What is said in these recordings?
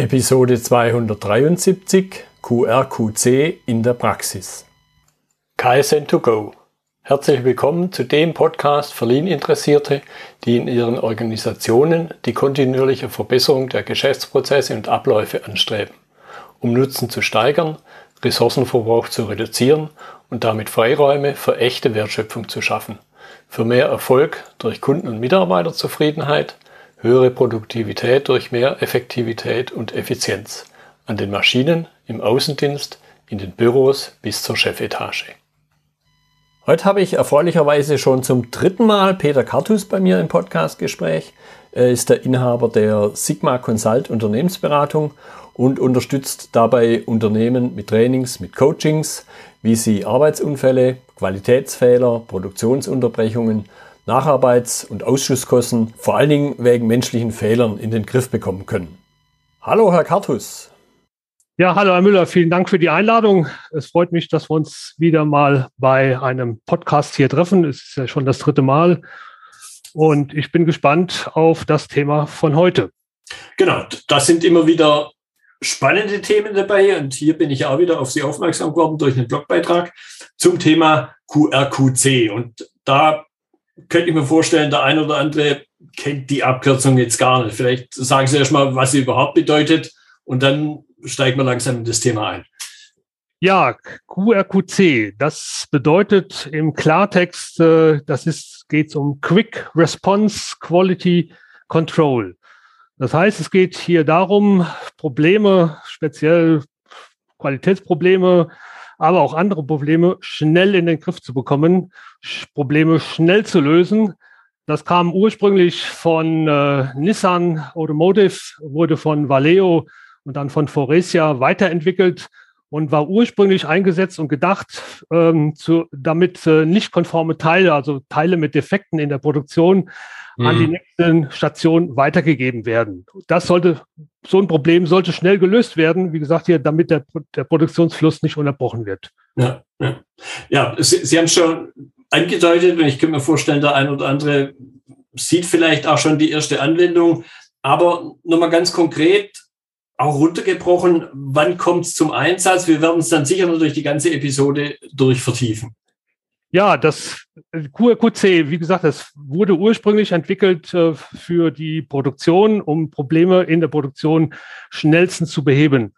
Episode 273 QRQC in der Praxis. KSN2Go. Herzlich willkommen zu dem Podcast für Lean-Interessierte, die in ihren Organisationen die kontinuierliche Verbesserung der Geschäftsprozesse und Abläufe anstreben, um Nutzen zu steigern, Ressourcenverbrauch zu reduzieren und damit Freiräume für echte Wertschöpfung zu schaffen, für mehr Erfolg durch Kunden- und Mitarbeiterzufriedenheit – höhere Produktivität durch mehr Effektivität und Effizienz an den Maschinen, im Außendienst, in den Büros bis zur Chefetage. Heute habe ich erfreulicherweise schon zum dritten Mal Peter Kartus bei mir im Podcastgespräch. Er ist der Inhaber der Sigma Consult Unternehmensberatung und unterstützt dabei Unternehmen mit Trainings, mit Coachings, wie sie Arbeitsunfälle, Qualitätsfehler, Produktionsunterbrechungen Nacharbeits- und Ausschusskosten vor allen Dingen wegen menschlichen Fehlern in den Griff bekommen können. Hallo, Herr Kartus. Ja, hallo, Herr Müller. Vielen Dank für die Einladung. Es freut mich, dass wir uns wieder mal bei einem Podcast hier treffen. Es ist ja schon das dritte Mal. Und ich bin gespannt auf das Thema von heute. Genau, das sind immer wieder spannende Themen dabei. Und hier bin ich auch wieder auf Sie aufmerksam geworden durch einen Blogbeitrag zum Thema QRQC. Und da könnte ich mir vorstellen, der ein oder andere kennt die Abkürzung jetzt gar nicht. Vielleicht sagen Sie erst mal, was sie überhaupt bedeutet und dann steigen wir langsam in das Thema ein. Ja, QRQC, das bedeutet im Klartext, äh, das ist, geht um Quick Response Quality Control. Das heißt, es geht hier darum, Probleme, speziell Qualitätsprobleme, aber auch andere Probleme schnell in den Griff zu bekommen, Probleme schnell zu lösen. Das kam ursprünglich von äh, Nissan Automotive, wurde von Valeo und dann von Foresia weiterentwickelt und war ursprünglich eingesetzt und gedacht, ähm, zu, damit äh, nicht konforme Teile, also Teile mit Defekten in der Produktion, mhm. an die mhm. nächsten Stationen weitergegeben werden. Das sollte, so ein Problem sollte schnell gelöst werden, wie gesagt, hier, damit der, der Produktionsfluss nicht unterbrochen wird. Ja, ja. ja Sie, Sie haben schon angedeutet, und ich kann mir vorstellen, der ein oder andere sieht vielleicht auch schon die erste Anwendung. Aber nochmal ganz konkret, auch runtergebrochen, wann kommt es zum Einsatz? Wir werden es dann sicher noch durch die ganze Episode durch vertiefen. Ja, das QRQC, wie gesagt, das wurde ursprünglich entwickelt äh, für die Produktion, um Probleme in der Produktion schnellstens zu beheben.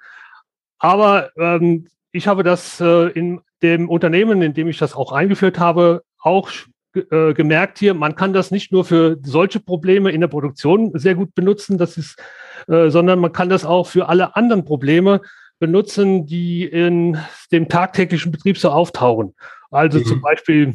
Aber ähm, ich habe das äh, in dem Unternehmen, in dem ich das auch eingeführt habe, auch äh, gemerkt hier, man kann das nicht nur für solche Probleme in der Produktion sehr gut benutzen, das ist, äh, sondern man kann das auch für alle anderen Probleme benutzen, die in dem tagtäglichen Betrieb so auftauchen. Also mhm. zum Beispiel,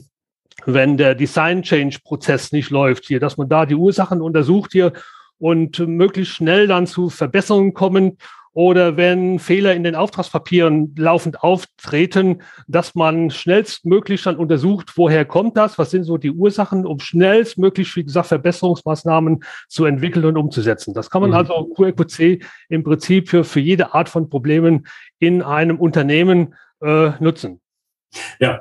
wenn der Design Change Prozess nicht läuft hier, dass man da die Ursachen untersucht hier und möglichst schnell dann zu Verbesserungen kommen oder wenn Fehler in den Auftragspapieren laufend auftreten, dass man schnellstmöglich dann untersucht, woher kommt das, was sind so die Ursachen, um schnellstmöglich, wie gesagt, Verbesserungsmaßnahmen zu entwickeln und umzusetzen. Das kann man mhm. also QRQC im Prinzip für, für jede Art von Problemen in einem Unternehmen äh, nutzen. Ja,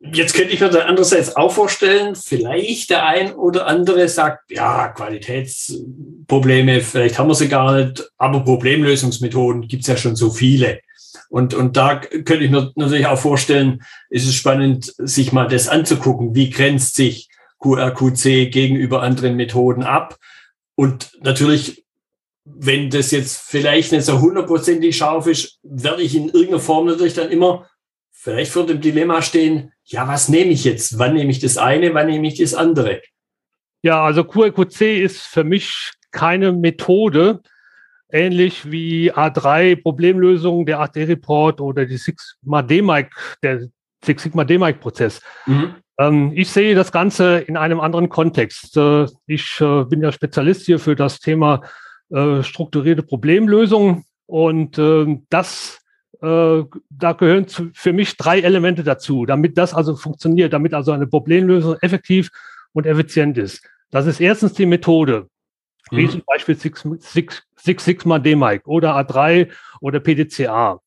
Jetzt könnte ich mir dann andererseits auch vorstellen, vielleicht der ein oder andere sagt, ja, Qualitätsprobleme, vielleicht haben wir sie gar nicht, aber Problemlösungsmethoden gibt es ja schon so viele. Und, und da könnte ich mir natürlich auch vorstellen, ist es spannend, sich mal das anzugucken. Wie grenzt sich QRQC gegenüber anderen Methoden ab? Und natürlich, wenn das jetzt vielleicht nicht so hundertprozentig scharf ist, werde ich in irgendeiner Form natürlich dann immer vielleicht vor dem Dilemma stehen, ja, was nehme ich jetzt? Wann nehme ich das eine, wann nehme ich das andere? Ja, also QRQC ist für mich keine Methode, ähnlich wie A3 Problemlösungen, der AD-Report oder die Six Sigma D-Mic, der Six Sigma D-Mic Prozess. Mhm. Ähm, ich sehe das Ganze in einem anderen Kontext. Äh, ich äh, bin ja Spezialist hier für das Thema äh, strukturierte Problemlösungen und ähm, das äh, da gehören zu, für mich drei Elemente dazu, damit das also funktioniert, damit also eine Problemlösung effektiv und effizient ist. Das ist erstens die Methode, wie mhm. zum Beispiel Six, Six, Six Sigma DMIC oder A3 oder PDCA.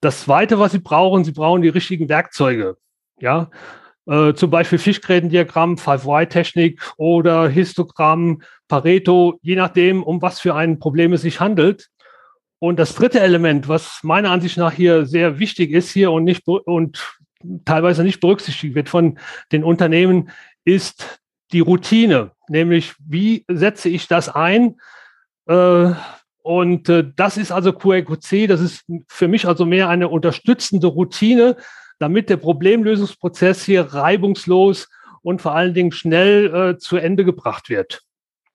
Das zweite, was Sie brauchen, Sie brauchen die richtigen Werkzeuge. Ja, äh, zum Beispiel Fischgrätendiagramm, 5Y-Technik oder Histogramm, Pareto, je nachdem, um was für ein Problem es sich handelt. Und das dritte Element, was meiner Ansicht nach hier sehr wichtig ist hier und nicht und teilweise nicht berücksichtigt wird von den Unternehmen, ist die Routine. Nämlich, wie setze ich das ein? Äh, und äh, das ist also QRQC, das ist für mich also mehr eine unterstützende Routine, damit der Problemlösungsprozess hier reibungslos und vor allen Dingen schnell äh, zu Ende gebracht wird.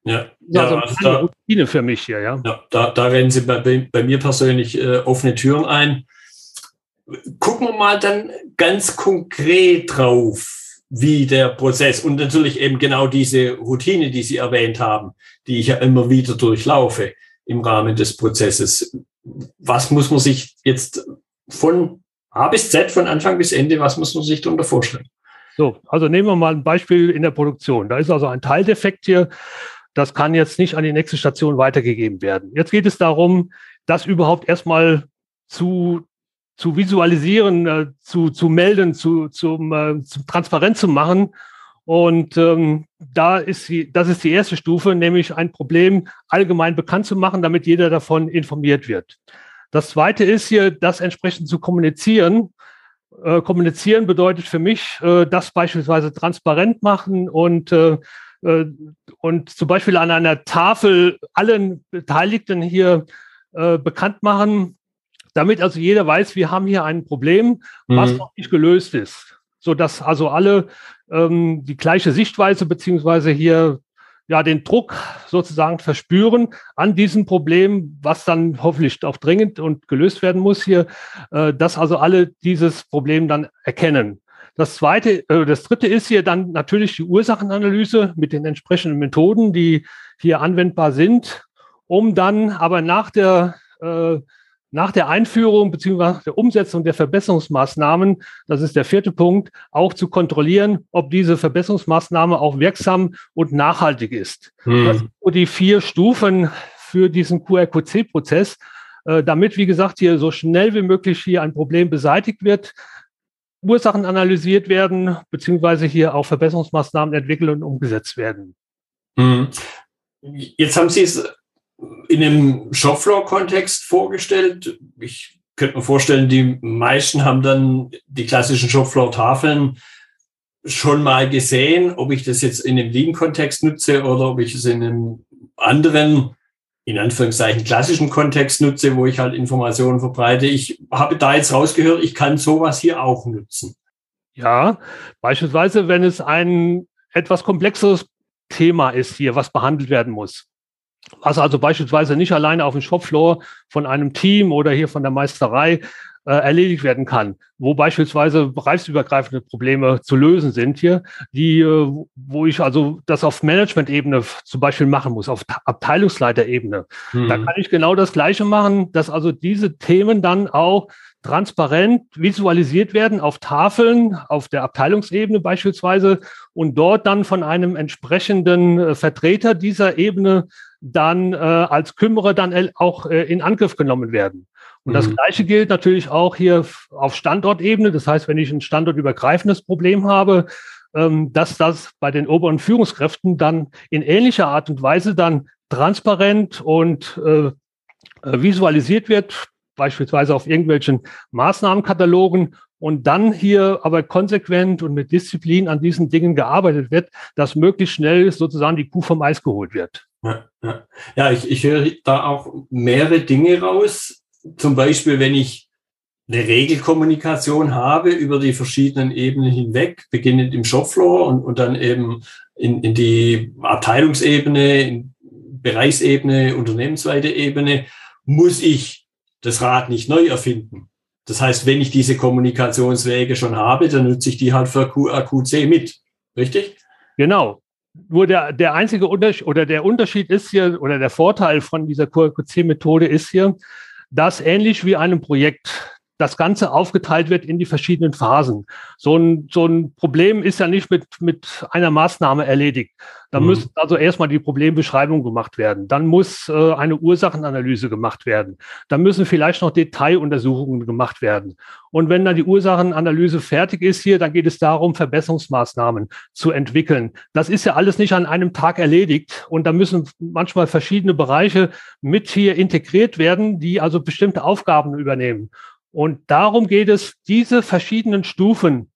Ja, ja also, also eine Routine für mich hier, ja. ja da, da rennen Sie bei, bei mir persönlich äh, offene Türen ein. Gucken wir mal dann ganz konkret drauf, wie der Prozess und natürlich eben genau diese Routine, die Sie erwähnt haben, die ich ja immer wieder durchlaufe im Rahmen des Prozesses. Was muss man sich jetzt von A bis Z, von Anfang bis Ende, was muss man sich darunter vorstellen? So, also nehmen wir mal ein Beispiel in der Produktion. Da ist also ein Teildefekt hier. Das kann jetzt nicht an die nächste Station weitergegeben werden. Jetzt geht es darum, das überhaupt erstmal zu, zu visualisieren, äh, zu, zu melden, zu, zum, äh, zum transparent zu machen und ähm, da ist die, das ist die erste Stufe, nämlich ein Problem allgemein bekannt zu machen, damit jeder davon informiert wird. Das zweite ist hier, das entsprechend zu kommunizieren. Äh, kommunizieren bedeutet für mich, äh, das beispielsweise transparent machen und äh, und zum Beispiel an einer Tafel allen Beteiligten hier äh, bekannt machen, damit also jeder weiß, wir haben hier ein Problem, was mhm. noch nicht gelöst ist, so dass also alle ähm, die gleiche Sichtweise beziehungsweise hier ja den Druck sozusagen verspüren an diesem Problem, was dann hoffentlich auch dringend und gelöst werden muss hier, äh, dass also alle dieses Problem dann erkennen. Das zweite, äh, das dritte ist hier dann natürlich die Ursachenanalyse mit den entsprechenden Methoden, die hier anwendbar sind, um dann aber nach der äh, nach der Einführung bzw. der Umsetzung der Verbesserungsmaßnahmen, das ist der vierte Punkt, auch zu kontrollieren, ob diese Verbesserungsmaßnahme auch wirksam und nachhaltig ist. Hm. Das sind die vier Stufen für diesen QRQC-Prozess, äh, damit, wie gesagt, hier so schnell wie möglich hier ein Problem beseitigt wird, Ursachen analysiert werden, beziehungsweise hier auch Verbesserungsmaßnahmen entwickelt und umgesetzt werden. Hm. Jetzt haben Sie es in einem Shopfloor-Kontext vorgestellt. Ich könnte mir vorstellen, die meisten haben dann die klassischen Shopfloor-Tafeln schon mal gesehen, ob ich das jetzt in einem Lean-Kontext nutze oder ob ich es in einem anderen, in Anführungszeichen klassischen Kontext nutze, wo ich halt Informationen verbreite. Ich habe da jetzt rausgehört, ich kann sowas hier auch nutzen. Ja, beispielsweise, wenn es ein etwas komplexeres Thema ist hier, was behandelt werden muss was also beispielsweise nicht alleine auf dem Shopfloor von einem Team oder hier von der Meisterei äh, erledigt werden kann, wo beispielsweise bereichsübergreifende Probleme zu lösen sind hier, die, äh, wo ich also das auf Management-Ebene zum Beispiel machen muss, auf Abteilungsleiterebene. Mhm. Da kann ich genau das Gleiche machen, dass also diese Themen dann auch transparent visualisiert werden auf Tafeln, auf der Abteilungsebene beispielsweise und dort dann von einem entsprechenden äh, Vertreter dieser Ebene dann äh, als Kümmerer dann auch äh, in Angriff genommen werden. Und mhm. das Gleiche gilt natürlich auch hier auf Standortebene. Das heißt, wenn ich ein standortübergreifendes Problem habe, ähm, dass das bei den oberen Führungskräften dann in ähnlicher Art und Weise dann transparent und äh, äh visualisiert wird, beispielsweise auf irgendwelchen Maßnahmenkatalogen und dann hier aber konsequent und mit Disziplin an diesen Dingen gearbeitet wird, dass möglichst schnell sozusagen die Kuh vom Eis geholt wird. Ja, ja. ja ich, ich höre da auch mehrere Dinge raus. Zum Beispiel, wenn ich eine Regelkommunikation habe über die verschiedenen Ebenen hinweg, beginnend im Shopfloor und, und dann eben in, in die Abteilungsebene, in Bereichsebene, unternehmensweite Ebene, muss ich das Rad nicht neu erfinden. Das heißt, wenn ich diese Kommunikationswege schon habe, dann nutze ich die halt für QAQC mit. Richtig? Genau. Nur der, der einzige Unterschied oder der Unterschied ist hier oder der Vorteil von dieser QAQC-Methode ist hier, dass ähnlich wie einem Projekt das Ganze aufgeteilt wird in die verschiedenen Phasen. So ein, so ein Problem ist ja nicht mit, mit einer Maßnahme erledigt. Da mhm. müssen also erstmal die Problembeschreibung gemacht werden. Dann muss äh, eine Ursachenanalyse gemacht werden. Dann müssen vielleicht noch Detailuntersuchungen gemacht werden. Und wenn dann die Ursachenanalyse fertig ist hier, dann geht es darum, Verbesserungsmaßnahmen zu entwickeln. Das ist ja alles nicht an einem Tag erledigt. Und da müssen manchmal verschiedene Bereiche mit hier integriert werden, die also bestimmte Aufgaben übernehmen. Und darum geht es, diese verschiedenen Stufen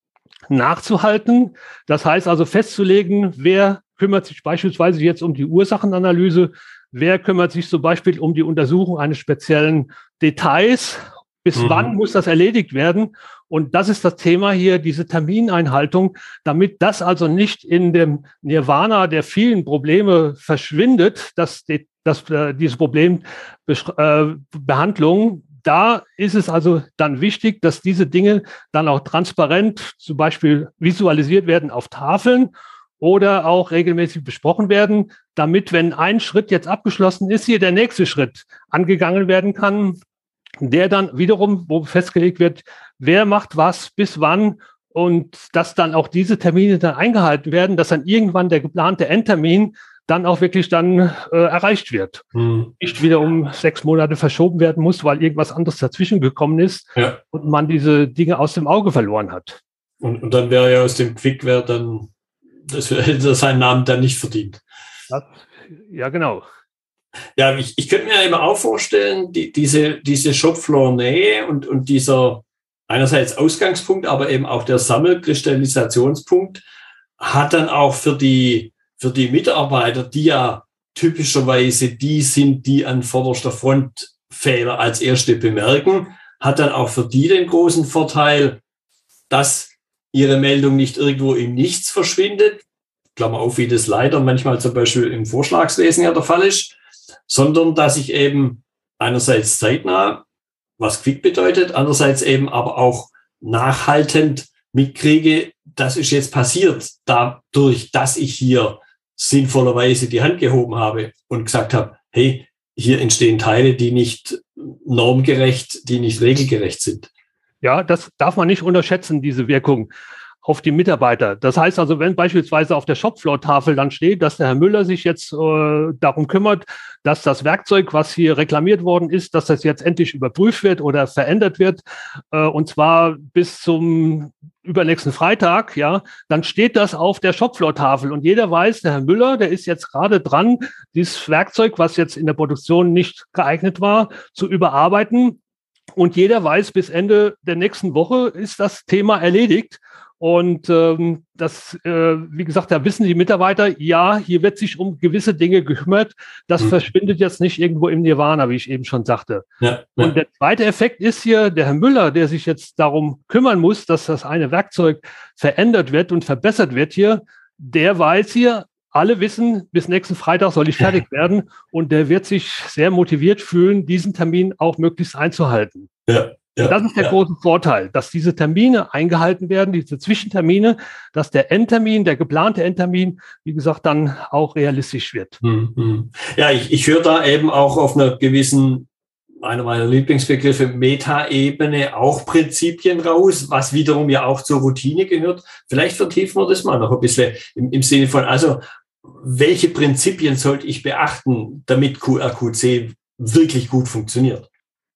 nachzuhalten. Das heißt also festzulegen, wer kümmert sich beispielsweise jetzt um die Ursachenanalyse, wer kümmert sich zum Beispiel um die Untersuchung eines speziellen Details, bis mhm. wann muss das erledigt werden. Und das ist das Thema hier, diese Termineinhaltung, damit das also nicht in dem Nirvana der vielen Probleme verschwindet, dass, die, dass äh, diese Problembehandlung da ist es also dann wichtig, dass diese Dinge dann auch transparent zum Beispiel visualisiert werden auf Tafeln oder auch regelmäßig besprochen werden, damit, wenn ein Schritt jetzt abgeschlossen ist, hier der nächste Schritt angegangen werden kann, der dann wiederum, wo festgelegt wird, wer macht was, bis wann und dass dann auch diese Termine dann eingehalten werden, dass dann irgendwann der geplante Endtermin dann auch wirklich dann äh, erreicht wird. Hm. Nicht wieder um sechs Monate verschoben werden muss, weil irgendwas anderes dazwischen gekommen ist ja. und man diese Dinge aus dem Auge verloren hat. Und, und dann wäre ja aus dem Quickwert dann, das hätte seinen Namen dann nicht verdient. Das, ja, genau. Ja, ich, ich könnte mir eben auch vorstellen, die, diese, diese Shopfloor-Nähe und, und dieser einerseits Ausgangspunkt, aber eben auch der Sammelkristallisationspunkt hat dann auch für die für die Mitarbeiter, die ja typischerweise die sind, die an vorderster Front Fehler als erste bemerken, hat dann auch für die den großen Vorteil, dass ihre Meldung nicht irgendwo im Nichts verschwindet, Klammer auf, wie das leider manchmal zum Beispiel im Vorschlagswesen ja der Fall ist, sondern dass ich eben einerseits zeitnah, was Quick bedeutet, andererseits eben aber auch nachhaltend mitkriege, das ist jetzt passiert, dadurch, dass ich hier sinnvollerweise die Hand gehoben habe und gesagt habe, hey, hier entstehen Teile, die nicht normgerecht, die nicht regelgerecht sind. Ja, das darf man nicht unterschätzen, diese Wirkung auf die Mitarbeiter. Das heißt also, wenn beispielsweise auf der Shopfloor-Tafel dann steht, dass der Herr Müller sich jetzt äh, darum kümmert, dass das Werkzeug, was hier reklamiert worden ist, dass das jetzt endlich überprüft wird oder verändert wird, äh, und zwar bis zum übernächsten Freitag, ja, dann steht das auf der Shopfloor-Tafel und jeder weiß, der Herr Müller, der ist jetzt gerade dran, dieses Werkzeug, was jetzt in der Produktion nicht geeignet war, zu überarbeiten. Und jeder weiß, bis Ende der nächsten Woche ist das Thema erledigt. Und ähm, das, äh, wie gesagt, da wissen die Mitarbeiter, ja, hier wird sich um gewisse Dinge gekümmert. Das mhm. verschwindet jetzt nicht irgendwo im Nirvana, wie ich eben schon sagte. Ja, ja. Und der zweite Effekt ist hier, der Herr Müller, der sich jetzt darum kümmern muss, dass das eine Werkzeug verändert wird und verbessert wird hier, der weiß hier, alle wissen, bis nächsten Freitag soll ich fertig werden und der wird sich sehr motiviert fühlen, diesen Termin auch möglichst einzuhalten. Ja. Ja, das ist der ja. große Vorteil, dass diese Termine eingehalten werden, diese Zwischentermine, dass der Endtermin, der geplante Endtermin, wie gesagt, dann auch realistisch wird. Mhm. Ja, ich, ich höre da eben auch auf einer gewissen, einer meiner Lieblingsbegriffe, Metaebene auch Prinzipien raus, was wiederum ja auch zur Routine gehört. Vielleicht vertiefen wir das mal noch ein bisschen im, im Sinne von, also welche Prinzipien sollte ich beachten, damit QRQC wirklich gut funktioniert?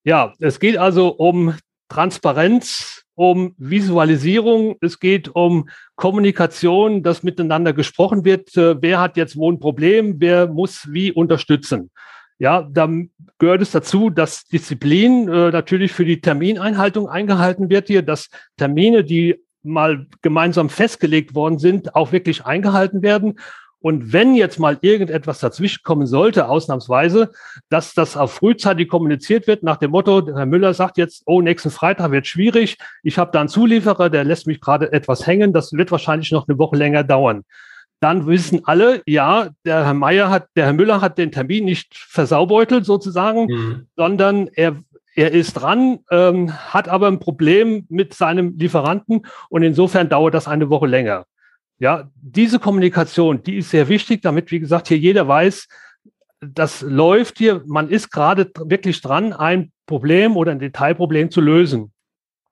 Ja, es geht also um Transparenz, um Visualisierung, es geht um Kommunikation, dass miteinander gesprochen wird, äh, wer hat jetzt wo ein Problem, wer muss wie unterstützen. Ja, dann gehört es dazu, dass Disziplin äh, natürlich für die Termineinhaltung eingehalten wird hier, dass Termine, die mal gemeinsam festgelegt worden sind, auch wirklich eingehalten werden. Und wenn jetzt mal irgendetwas dazwischen kommen sollte, ausnahmsweise, dass das auch frühzeitig kommuniziert wird nach dem Motto, Herr Müller sagt jetzt, oh, nächsten Freitag wird schwierig, ich habe da einen Zulieferer, der lässt mich gerade etwas hängen, das wird wahrscheinlich noch eine Woche länger dauern. Dann wissen alle, ja, der Herr Meier hat, der Herr Müller hat den Termin nicht versaubeutelt sozusagen, mhm. sondern er er ist dran, ähm, hat aber ein Problem mit seinem Lieferanten und insofern dauert das eine Woche länger. Ja, diese Kommunikation, die ist sehr wichtig, damit, wie gesagt, hier jeder weiß, das läuft hier, man ist gerade wirklich dran, ein Problem oder ein Detailproblem zu lösen.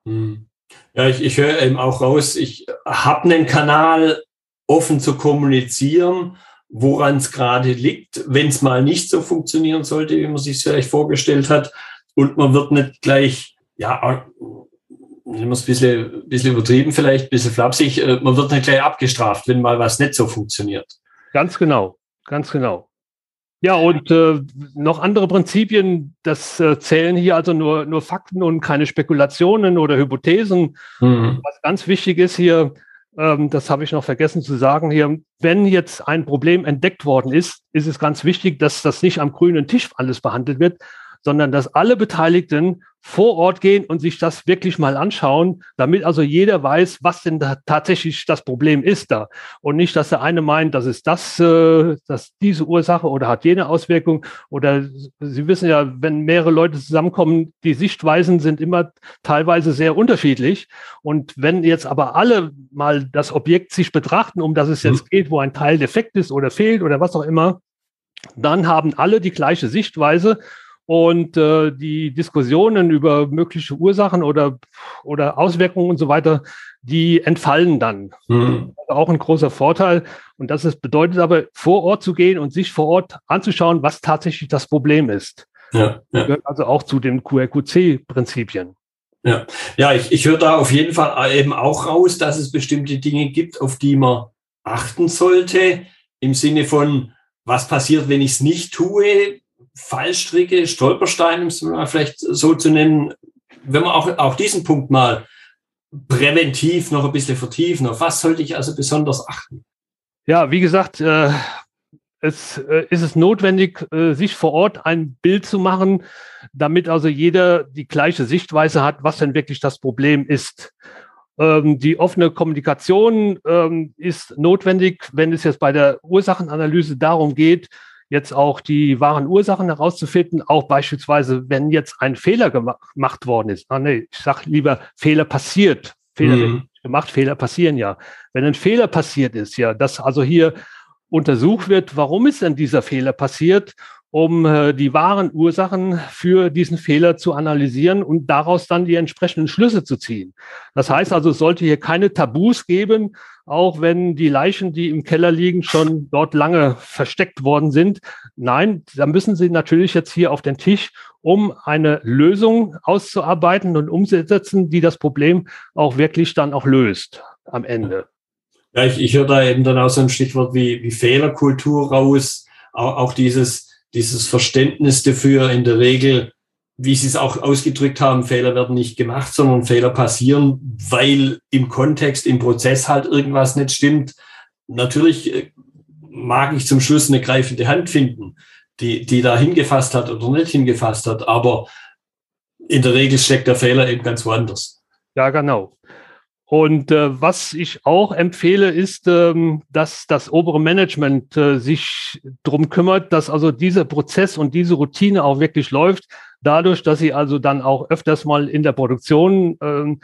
Hm. Ja, ich, ich höre eben auch raus, ich habe einen Kanal offen zu kommunizieren, woran es gerade liegt, wenn es mal nicht so funktionieren sollte, wie man sich vielleicht vorgestellt hat. Und man wird nicht gleich, ja, wir es ein bisschen, bisschen übertrieben vielleicht, ein bisschen flapsig, äh, man wird nicht gleich abgestraft, wenn mal was nicht so funktioniert. Ganz genau, ganz genau. Ja, und äh, noch andere Prinzipien, das äh, zählen hier also nur, nur Fakten und keine Spekulationen oder Hypothesen. Mhm. Was ganz wichtig ist hier, ähm, das habe ich noch vergessen zu sagen hier, wenn jetzt ein Problem entdeckt worden ist, ist es ganz wichtig, dass das nicht am grünen Tisch alles behandelt wird, sondern dass alle Beteiligten vor Ort gehen und sich das wirklich mal anschauen, damit also jeder weiß, was denn da tatsächlich das Problem ist da. Und nicht, dass der eine meint, das ist das, äh, dass diese Ursache oder hat jene Auswirkung. Oder Sie wissen ja, wenn mehrere Leute zusammenkommen, die Sichtweisen sind immer teilweise sehr unterschiedlich. Und wenn jetzt aber alle mal das Objekt sich betrachten, um das es jetzt mhm. geht, wo ein Teil defekt ist oder fehlt oder was auch immer, dann haben alle die gleiche Sichtweise und äh, die Diskussionen über mögliche Ursachen oder, oder Auswirkungen und so weiter, die entfallen dann. Mhm. auch ein großer Vorteil. Und das ist, bedeutet aber, vor Ort zu gehen und sich vor Ort anzuschauen, was tatsächlich das Problem ist. Ja, ja. Gehört also auch zu den QRQC-Prinzipien. Ja, ja ich, ich höre da auf jeden Fall eben auch raus, dass es bestimmte Dinge gibt, auf die man achten sollte, im Sinne von, was passiert, wenn ich es nicht tue? Fallstricke, Stolpersteine, um es mal vielleicht so zu nennen, wenn wir auch, auch diesen Punkt mal präventiv noch ein bisschen vertiefen, auf was sollte ich also besonders achten? Ja, wie gesagt, äh, es äh, ist es notwendig, äh, sich vor Ort ein Bild zu machen, damit also jeder die gleiche Sichtweise hat, was denn wirklich das Problem ist. Ähm, die offene Kommunikation ähm, ist notwendig, wenn es jetzt bei der Ursachenanalyse darum geht, jetzt auch die wahren Ursachen herauszufinden, auch beispielsweise, wenn jetzt ein Fehler gemacht worden ist. Ah, nee, ich sage lieber, Fehler passiert. Fehler mhm. gemacht, Fehler passieren ja. Wenn ein Fehler passiert ist, ja, dass also hier untersucht wird, warum ist denn dieser Fehler passiert um äh, die wahren Ursachen für diesen Fehler zu analysieren und daraus dann die entsprechenden Schlüsse zu ziehen. Das heißt also, es sollte hier keine Tabus geben, auch wenn die Leichen, die im Keller liegen, schon dort lange versteckt worden sind. Nein, da müssen Sie natürlich jetzt hier auf den Tisch, um eine Lösung auszuarbeiten und umzusetzen, die das Problem auch wirklich dann auch löst am Ende. Ja, ich, ich höre da eben dann auch so ein Stichwort wie, wie Fehlerkultur raus, auch, auch dieses, dieses Verständnis dafür in der Regel, wie Sie es auch ausgedrückt haben, Fehler werden nicht gemacht, sondern Fehler passieren, weil im Kontext, im Prozess halt irgendwas nicht stimmt. Natürlich äh, mag ich zum Schluss eine greifende Hand finden, die, die da hingefasst hat oder nicht hingefasst hat, aber in der Regel steckt der Fehler eben ganz woanders. Ja, genau. Und äh, was ich auch empfehle, ist, ähm, dass das obere Management äh, sich drum kümmert, dass also dieser Prozess und diese Routine auch wirklich läuft. Dadurch, dass sie also dann auch öfters mal in der Produktion ähm,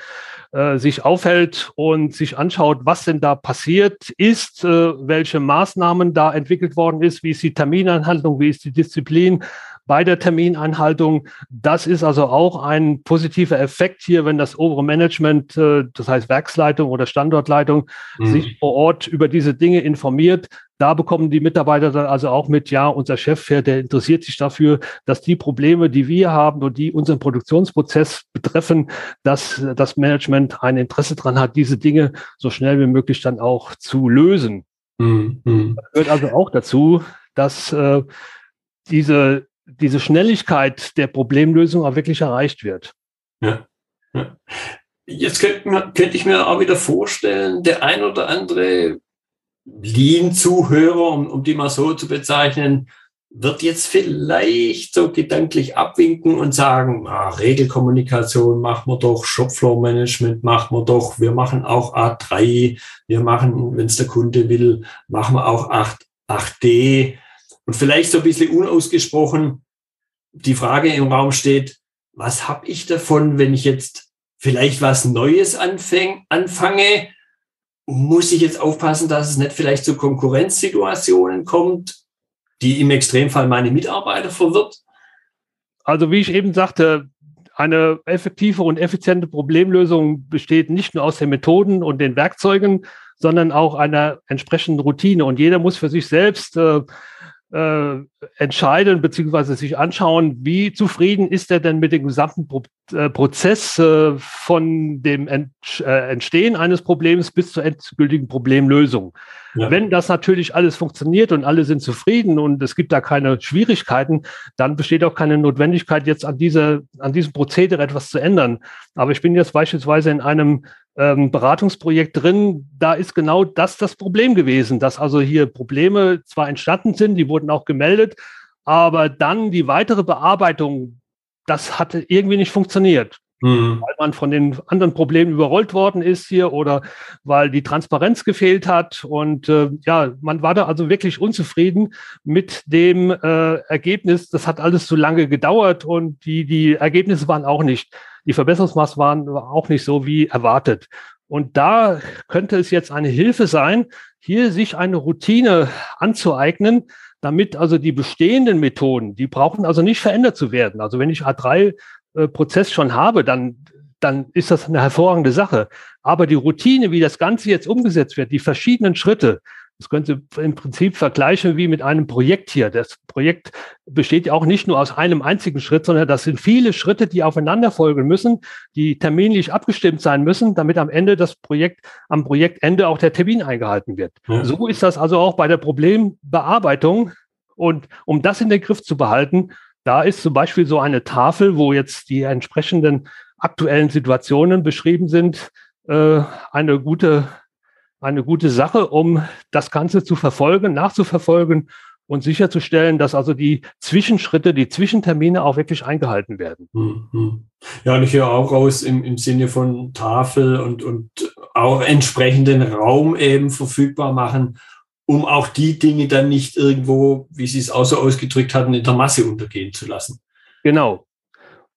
äh, sich aufhält und sich anschaut, was denn da passiert ist, äh, welche Maßnahmen da entwickelt worden ist, wie ist die Terminanhaltung, wie ist die Disziplin, bei der Termineinhaltung. Das ist also auch ein positiver Effekt hier, wenn das obere Management, äh, das heißt Werksleitung oder Standortleitung, mhm. sich vor Ort über diese Dinge informiert. Da bekommen die Mitarbeiter dann also auch mit, ja, unser Chef, der interessiert sich dafür, dass die Probleme, die wir haben und die unseren Produktionsprozess betreffen, dass das Management ein Interesse daran hat, diese Dinge so schnell wie möglich dann auch zu lösen. Mhm. mhm. Das gehört also auch dazu, dass äh, diese diese Schnelligkeit der Problemlösung auch wirklich erreicht wird. Ja. ja. Jetzt könnte, könnte ich mir auch wieder vorstellen, der ein oder andere Lean-Zuhörer, um, um die mal so zu bezeichnen, wird jetzt vielleicht so gedanklich abwinken und sagen, ah, Regelkommunikation machen wir doch, Shopfloor-Management machen wir doch, wir machen auch A3, wir machen, wenn es der Kunde will, machen wir auch 8, 8D. Und vielleicht so ein bisschen unausgesprochen die Frage im Raum steht, was habe ich davon, wenn ich jetzt vielleicht was Neues anfäng, anfange? Muss ich jetzt aufpassen, dass es nicht vielleicht zu Konkurrenzsituationen kommt, die im Extremfall meine Mitarbeiter verwirrt? Also wie ich eben sagte, eine effektive und effiziente Problemlösung besteht nicht nur aus den Methoden und den Werkzeugen, sondern auch einer entsprechenden Routine. Und jeder muss für sich selbst äh, äh, entscheiden beziehungsweise sich anschauen, wie zufrieden ist er denn mit dem gesamten Pro äh, Prozess äh, von dem Ent äh, Entstehen eines Problems bis zur endgültigen Problemlösung. Ja. Wenn das natürlich alles funktioniert und alle sind zufrieden und es gibt da keine Schwierigkeiten, dann besteht auch keine Notwendigkeit, jetzt an, diese, an diesem Prozedere etwas zu ändern. Aber ich bin jetzt beispielsweise in einem ähm, Beratungsprojekt drin, da ist genau das das Problem gewesen, dass also hier Probleme zwar entstanden sind, die wurden auch gemeldet, aber dann die weitere Bearbeitung, das hatte irgendwie nicht funktioniert. Mhm. Weil man von den anderen Problemen überrollt worden ist hier oder weil die Transparenz gefehlt hat. Und äh, ja, man war da also wirklich unzufrieden mit dem äh, Ergebnis. Das hat alles zu lange gedauert und die, die Ergebnisse waren auch nicht die Verbesserungsmaßnahmen waren auch nicht so wie erwartet. Und da könnte es jetzt eine Hilfe sein, hier sich eine Routine anzueignen, damit also die bestehenden Methoden, die brauchen also nicht verändert zu werden. Also wenn ich A3-Prozess äh, schon habe, dann, dann ist das eine hervorragende Sache. Aber die Routine, wie das Ganze jetzt umgesetzt wird, die verschiedenen Schritte, das könnte im Prinzip vergleichen wie mit einem Projekt hier. Das Projekt besteht ja auch nicht nur aus einem einzigen Schritt, sondern das sind viele Schritte, die aufeinander folgen müssen, die terminlich abgestimmt sein müssen, damit am Ende das Projekt, am Projektende auch der Termin eingehalten wird. Ja. So ist das also auch bei der Problembearbeitung. Und um das in den Griff zu behalten, da ist zum Beispiel so eine Tafel, wo jetzt die entsprechenden aktuellen Situationen beschrieben sind, äh, eine gute eine gute Sache, um das Ganze zu verfolgen, nachzuverfolgen und sicherzustellen, dass also die Zwischenschritte, die Zwischentermine auch wirklich eingehalten werden. Mhm. Ja, und ich höre auch raus im, im Sinne von Tafel und, und auch entsprechenden Raum eben verfügbar machen, um auch die Dinge dann nicht irgendwo, wie Sie es auch so ausgedrückt hatten, in der Masse untergehen zu lassen. Genau,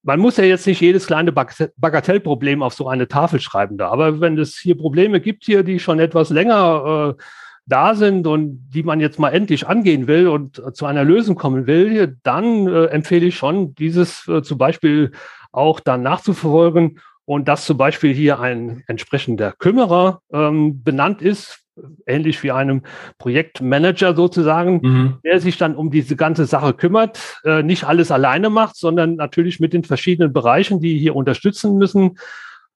man muss ja jetzt nicht jedes kleine Bagatellproblem auf so eine Tafel schreiben da. Aber wenn es hier Probleme gibt hier, die schon etwas länger äh, da sind und die man jetzt mal endlich angehen will und äh, zu einer Lösung kommen will, dann äh, empfehle ich schon, dieses äh, zum Beispiel auch dann nachzuverfolgen und dass zum Beispiel hier ein entsprechender Kümmerer ähm, benannt ist ähnlich wie einem Projektmanager sozusagen, mhm. der sich dann um diese ganze Sache kümmert, äh, nicht alles alleine macht, sondern natürlich mit den verschiedenen Bereichen, die hier unterstützen müssen,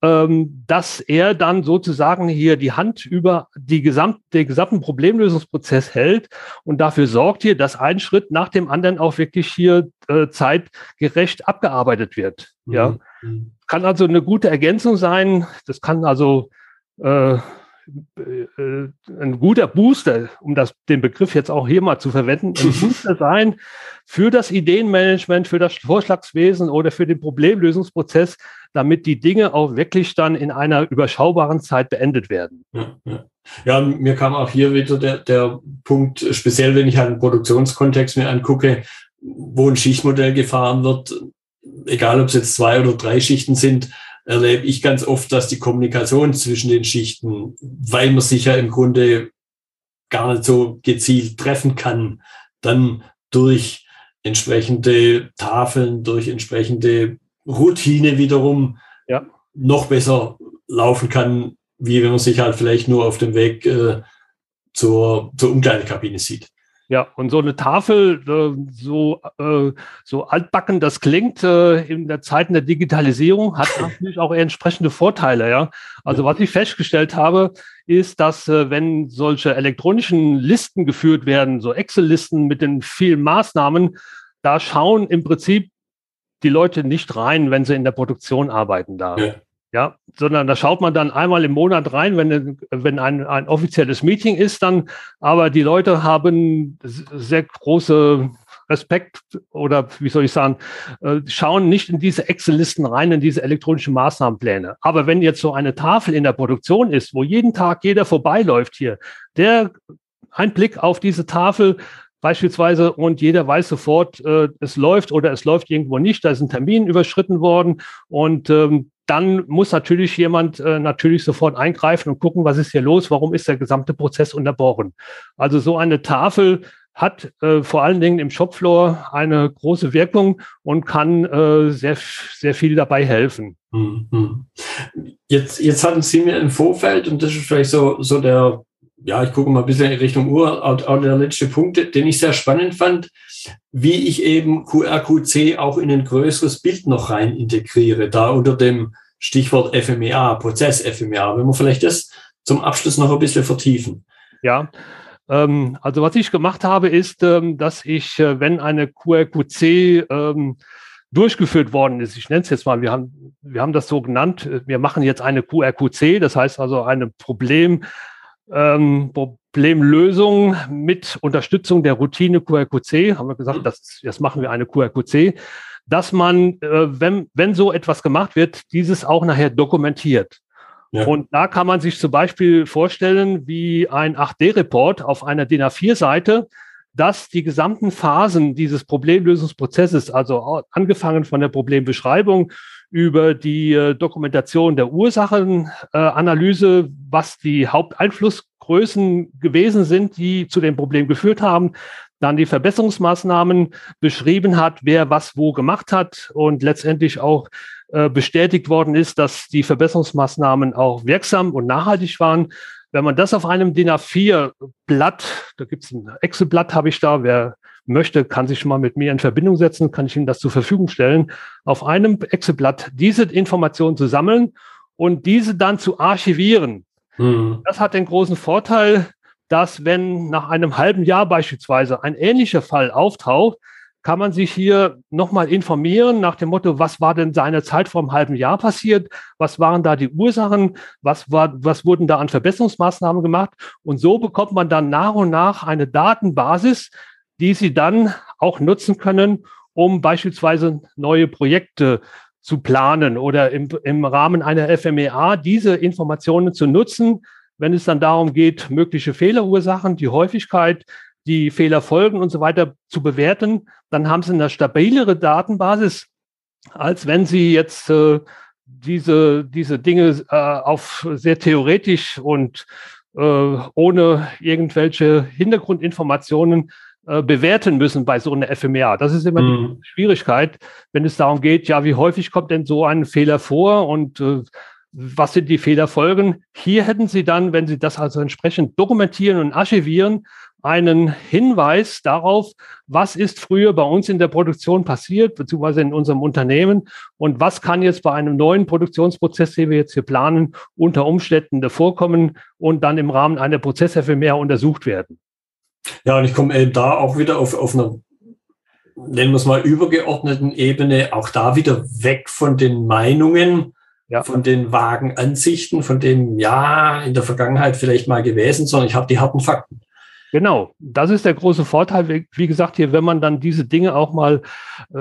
ähm, dass er dann sozusagen hier die Hand über die gesamt, den gesamten Problemlösungsprozess hält und dafür sorgt hier, dass ein Schritt nach dem anderen auch wirklich hier äh, zeitgerecht abgearbeitet wird. Mhm. Ja, mhm. kann also eine gute Ergänzung sein. Das kann also äh, äh, ein guter Booster, um das, den Begriff jetzt auch hier mal zu verwenden, ein Booster sein für das Ideenmanagement, für das Vorschlagswesen oder für den Problemlösungsprozess, damit die Dinge auch wirklich dann in einer überschaubaren Zeit beendet werden. Ja, ja. ja mir kam auch hier wieder der, der Punkt, speziell wenn ich einen Produktionskontext mir angucke, wo ein Schichtmodell gefahren wird, egal ob es jetzt zwei oder drei Schichten sind, erlebe ich ganz oft, dass die Kommunikation zwischen den Schichten, weil man sich ja im Grunde gar nicht so gezielt treffen kann, dann durch entsprechende Tafeln, durch entsprechende Routine wiederum ja. noch besser laufen kann, wie wenn man sich halt vielleicht nur auf dem Weg äh, zur, zur Umkleidekabine sieht. Ja, und so eine Tafel, äh, so, äh, so altbacken das klingt, äh, in der Zeit der Digitalisierung, hat natürlich auch entsprechende Vorteile. Ja, Also was ich festgestellt habe, ist, dass wenn solche elektronischen Listen geführt werden, so Excel-Listen mit den vielen Maßnahmen, da schauen im Prinzip die Leute nicht rein, wenn sie in der Produktion arbeiten da. Ja. Ja, sondern da schaut man dann einmal im Monat rein, wenn, wenn ein, ein offizielles Meeting ist, dann, aber die Leute haben sehr große Respekt oder wie soll ich sagen, äh, schauen nicht in diese Excel-Listen rein, in diese elektronischen Maßnahmenpläne. Aber wenn jetzt so eine Tafel in der Produktion ist, wo jeden Tag jeder vorbeiläuft hier, der ein Blick auf diese Tafel beispielsweise und jeder weiß sofort, äh, es läuft oder es läuft irgendwo nicht, da ist ein Termin überschritten worden und ähm, dann muss natürlich jemand äh, natürlich sofort eingreifen und gucken, was ist hier los, warum ist der gesamte Prozess unterbrochen. Also so eine Tafel hat äh, vor allen Dingen im Shopfloor eine große Wirkung und kann äh, sehr, sehr viel dabei helfen. Mhm. Jetzt, jetzt hatten Sie mir im Vorfeld, und das ist vielleicht so, so der, ja, ich gucke mal ein bisschen in Richtung Uhr, auch, der letzte Punkt, den ich sehr spannend fand, wie ich eben QRQC auch in ein größeres Bild noch rein integriere, da unter dem Stichwort FMEA, Prozess FMEA. Wenn wir vielleicht das zum Abschluss noch ein bisschen vertiefen. Ja, ähm, also was ich gemacht habe, ist, ähm, dass ich, äh, wenn eine QRQC ähm, durchgeführt worden ist, ich nenne es jetzt mal, wir haben, wir haben das so genannt, äh, wir machen jetzt eine QRQC, das heißt also eine Problem, ähm, Problemlösung mit Unterstützung der Routine QRQC, haben wir gesagt, mhm. das, jetzt machen wir eine QRQC, dass man, äh, wenn, wenn so etwas gemacht wird, dieses auch nachher dokumentiert. Ja. Und da kann man sich zum Beispiel vorstellen, wie ein 8D-Report auf einer DIN A4-Seite, dass die gesamten Phasen dieses Problemlösungsprozesses, also angefangen von der Problembeschreibung über die äh, Dokumentation der Ursachenanalyse, was die Haupteinflussgrößen gewesen sind, die zu dem Problem geführt haben, dann die Verbesserungsmaßnahmen beschrieben hat, wer was wo gemacht hat und letztendlich auch äh, bestätigt worden ist, dass die Verbesserungsmaßnahmen auch wirksam und nachhaltig waren. Wenn man das auf einem DIN A4-Blatt, da gibt es ein Excel-Blatt, habe ich da, wer möchte, kann sich mal mit mir in Verbindung setzen, kann ich Ihnen das zur Verfügung stellen, auf einem Excel-Blatt diese Informationen zu sammeln und diese dann zu archivieren. Mhm. Das hat den großen Vorteil, dass wenn nach einem halben Jahr beispielsweise ein ähnlicher Fall auftaucht, kann man sich hier nochmal informieren nach dem Motto, was war denn seine Zeit vor einem halben Jahr passiert? Was waren da die Ursachen? Was, war, was wurden da an Verbesserungsmaßnahmen gemacht? Und so bekommt man dann nach und nach eine Datenbasis, die Sie dann auch nutzen können, um beispielsweise neue Projekte zu planen oder im, im Rahmen einer FMEA diese Informationen zu nutzen, wenn es dann darum geht, mögliche Fehlerursachen, die Häufigkeit, die Fehlerfolgen und so weiter zu bewerten, dann haben Sie eine stabilere Datenbasis, als wenn Sie jetzt äh, diese, diese Dinge äh, auf sehr theoretisch und äh, ohne irgendwelche Hintergrundinformationen äh, bewerten müssen bei so einer FMEA. Das ist immer mhm. die Schwierigkeit, wenn es darum geht, ja, wie häufig kommt denn so ein Fehler vor und äh, was sind die Fehlerfolgen? Hier hätten Sie dann, wenn Sie das also entsprechend dokumentieren und archivieren, einen Hinweis darauf, was ist früher bei uns in der Produktion passiert, beziehungsweise in unserem Unternehmen und was kann jetzt bei einem neuen Produktionsprozess, den wir jetzt hier planen, unter Umständen vorkommen und dann im Rahmen einer Prozess-FMR untersucht werden. Ja, und ich komme eben da auch wieder auf, auf einer, nennen wir es mal, übergeordneten Ebene, auch da wieder weg von den Meinungen, ja. von den vagen Ansichten, von dem, ja, in der Vergangenheit vielleicht mal gewesen, sondern ich habe die harten Fakten. Genau, das ist der große Vorteil. Wie gesagt, hier, wenn man dann diese Dinge auch mal, äh,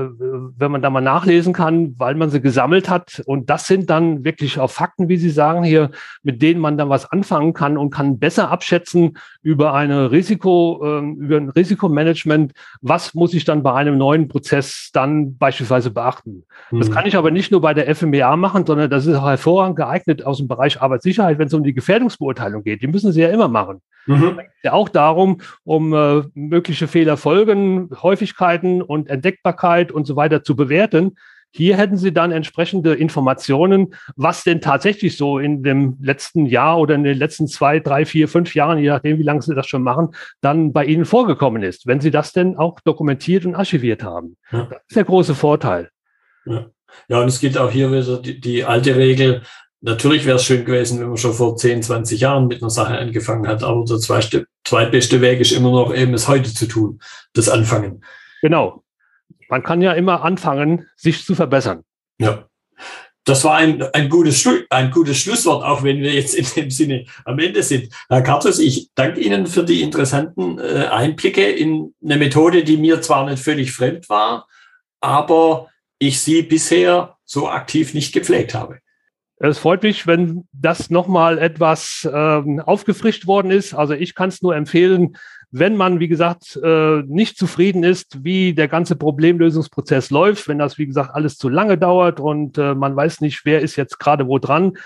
wenn man da mal nachlesen kann, weil man sie gesammelt hat. Und das sind dann wirklich auch Fakten, wie Sie sagen hier, mit denen man dann was anfangen kann und kann besser abschätzen über eine Risiko, ähm, über ein Risikomanagement. Was muss ich dann bei einem neuen Prozess dann beispielsweise beachten? Mhm. Das kann ich aber nicht nur bei der FMBA machen, sondern das ist auch hervorragend geeignet aus dem Bereich Arbeitssicherheit, wenn es um die Gefährdungsbeurteilung geht. Die müssen Sie ja immer machen. Mhm. Ja, auch darum, um äh, mögliche Fehlerfolgen, Häufigkeiten und Entdeckbarkeit und so weiter zu bewerten. Hier hätten Sie dann entsprechende Informationen, was denn tatsächlich so in dem letzten Jahr oder in den letzten zwei, drei, vier, fünf Jahren, je nachdem, wie lange Sie das schon machen, dann bei Ihnen vorgekommen ist, wenn Sie das denn auch dokumentiert und archiviert haben. Ja. Das ist der große Vorteil. Ja. Ja, und es gilt auch hier wieder die, die alte Regel, Natürlich wäre es schön gewesen, wenn man schon vor 10, 20 Jahren mit einer Sache angefangen hat, aber der zweitbeste Weg ist immer noch eben es heute zu tun, das Anfangen. Genau. Man kann ja immer anfangen, sich zu verbessern. Ja. Das war ein, ein, gutes, ein gutes Schlusswort, auch wenn wir jetzt in dem Sinne am Ende sind. Herr Kartus, ich danke Ihnen für die interessanten äh, Einblicke in eine Methode, die mir zwar nicht völlig fremd war, aber ich sie bisher so aktiv nicht gepflegt habe. Es freut mich, wenn das nochmal etwas ähm, aufgefrischt worden ist. Also ich kann es nur empfehlen, wenn man, wie gesagt, äh, nicht zufrieden ist, wie der ganze Problemlösungsprozess läuft, wenn das, wie gesagt, alles zu lange dauert und äh, man weiß nicht, wer ist jetzt gerade wo dran,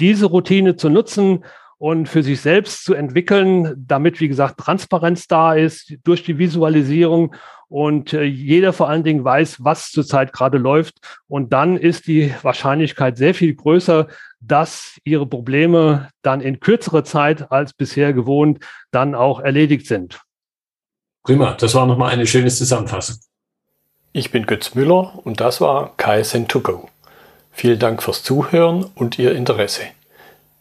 diese Routine zu nutzen und für sich selbst zu entwickeln, damit, wie gesagt, Transparenz da ist durch die Visualisierung und äh, jeder vor allen Dingen weiß, was zurzeit gerade läuft. Und dann ist die Wahrscheinlichkeit sehr viel größer, dass ihre Probleme dann in kürzerer Zeit als bisher gewohnt dann auch erledigt sind. Prima, das war nochmal eine schöne Zusammenfassung. Ich bin Götz Müller und das war KSN2Go. Vielen Dank fürs Zuhören und Ihr Interesse.